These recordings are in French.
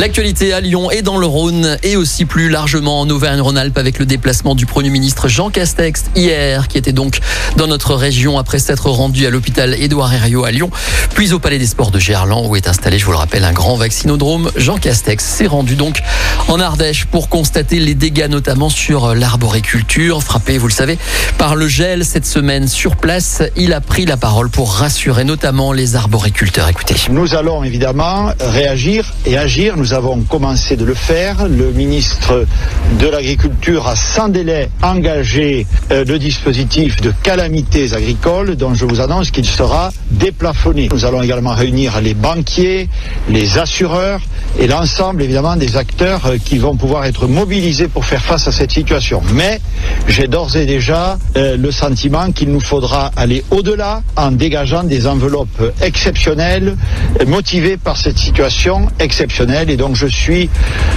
L'actualité à Lyon et dans le Rhône et aussi plus largement en Auvergne-Rhône-Alpes avec le déplacement du Premier ministre Jean Castex hier qui était donc dans notre région après s'être rendu à l'hôpital Édouard Herriot à Lyon puis au Palais des Sports de Gerland où est installé, je vous le rappelle, un grand vaccinodrome. Jean Castex s'est rendu donc en Ardèche pour constater les dégâts notamment sur l'arboriculture frappé, vous le savez, par le gel cette semaine sur place. Il a pris la parole pour rassurer notamment les arboriculteurs. Écoutez. Nous allons évidemment réagir et agir. Avons commencé de le faire. Le ministre de l'Agriculture a sans délai engagé euh, le dispositif de calamités agricoles dont je vous annonce qu'il sera déplafonné. Nous allons également réunir les banquiers, les assureurs et l'ensemble évidemment des acteurs euh, qui vont pouvoir être mobilisés pour faire face à cette situation. Mais j'ai d'ores et déjà euh, le sentiment qu'il nous faudra aller au-delà en dégageant des enveloppes exceptionnelles motivées par cette situation exceptionnelle. Et donc je suis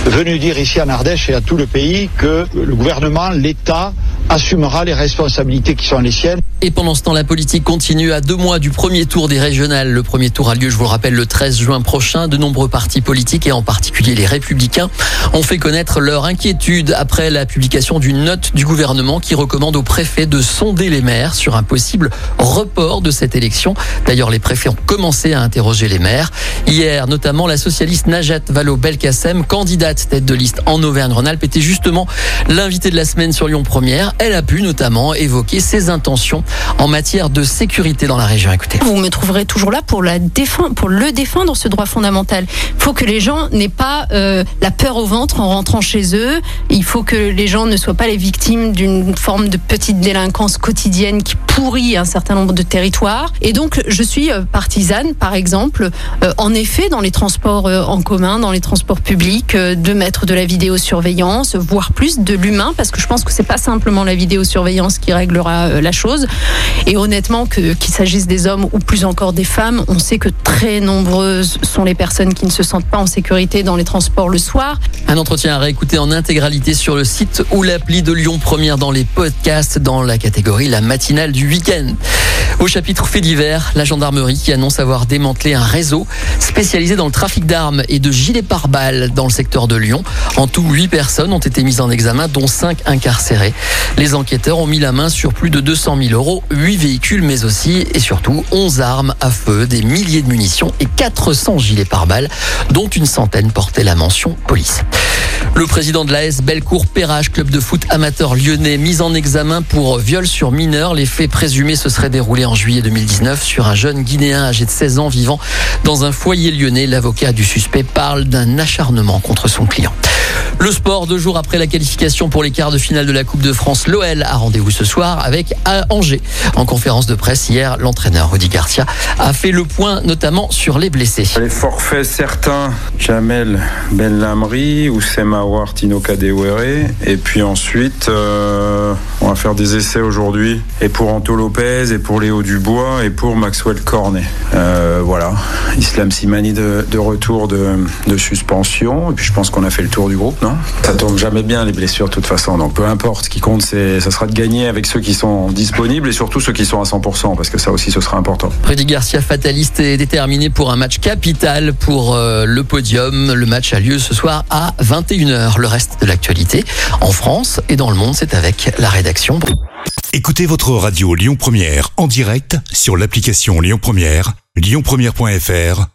venu dire ici en Ardèche et à tout le pays que le gouvernement, l'État assumera les responsabilités qui sont les siennes. Et pendant ce temps, la politique continue à deux mois du premier tour des régionales. Le premier tour a lieu, je vous le rappelle, le 13 juin prochain. De nombreux partis politiques et en particulier les républicains ont fait connaître leur inquiétude après la publication d'une note du gouvernement qui recommande aux préfets de sonder les maires sur un possible report de cette élection. D'ailleurs, les préfets ont commencé à interroger les maires. Hier, notamment, la socialiste Najat Vallaud-Belkacem, candidate tête de liste en Auvergne-Rhône-Alpes, était justement l'invitée de la semaine sur Lyon Première. Elle a pu notamment évoquer ses intentions en matière de sécurité dans la région. Écoutez. Vous me trouverez toujours là pour, le défendre, ce droit fondamental. Il faut que les gens n'aient pas euh, la peur au ventre en rentrant chez eux. Il faut que les gens ne soient pas les victimes d'une forme de petite délinquance quotidienne qui pourrit un certain nombre de territoires. Et donc, je suis euh, partisane, par exemple, euh, en effet, dans les transports en commun, dans les transports publics, de mettre de la vidéosurveillance, voire plus de l'humain, parce que je pense que c'est pas simplement la vidéosurveillance qui réglera euh, la chose. Et honnêtement, qu'il s'agisse des hommes ou plus encore des femmes, on sait que très nombreuses sont les personnes qui ne se sentent pas en sécurité dans les transports le soir. Un entretien à réécouter en intégralité sur le site ou l'appli de Lyon Première dans les podcasts dans la catégorie La matinale du week-end. Au chapitre fait divers, la gendarmerie qui annonce avoir démantelé un réseau spécialisé dans le trafic d'armes et de gilets pare-balles dans le secteur de Lyon. En tout, 8 personnes ont été mises en examen, dont 5 incarcérées. Les enquêteurs ont mis la main sur plus de 200 000 euros, 8 véhicules, mais aussi et surtout 11 armes à feu, des milliers de munitions et 400 gilets pare-balles, dont une centaine portaient la mention police. Le président de l'AS Bellecour Perrage, club de foot amateur lyonnais, mis en examen pour viol sur mineur. Les faits présumés se seraient déroulés en juillet 2019 sur un jeune Guinéen âgé de 16 ans vivant dans un foyer lyonnais. L'avocat du suspect parle d'un acharnement contre son client. Le sport, deux jours après la qualification pour les quarts de finale de la Coupe de France, l'OL a rendez-vous ce soir avec Angers. En conférence de presse hier, l'entraîneur Rudy Garcia a fait le point notamment sur les blessés. Les forfaits certains, Jamel Ben Lamri, Oussema Tino Kadewere. Et puis ensuite, euh, on va faire des essais aujourd'hui. Et pour Anto Lopez, et pour Léo Dubois, et pour Maxwell Cornet. Euh, voilà. Islam Simani de, retour de, suspension. Et puis je pense qu'on a fait le tour du groupe, non? Ça tombe jamais bien les blessures de toute façon. Donc peu importe. Ce qui compte, c'est ça sera de gagner avec ceux qui sont disponibles et surtout ceux qui sont à 100%, parce que ça aussi, ce sera important. Rudy Garcia, fataliste, est déterminé pour un match capital pour euh, le podium. Le match a lieu ce soir à 21h. Le reste de l'actualité en France et dans le monde, c'est avec la rédaction. Écoutez votre radio Lyon Première en direct sur l'application Lyon Première, lyonpremière.fr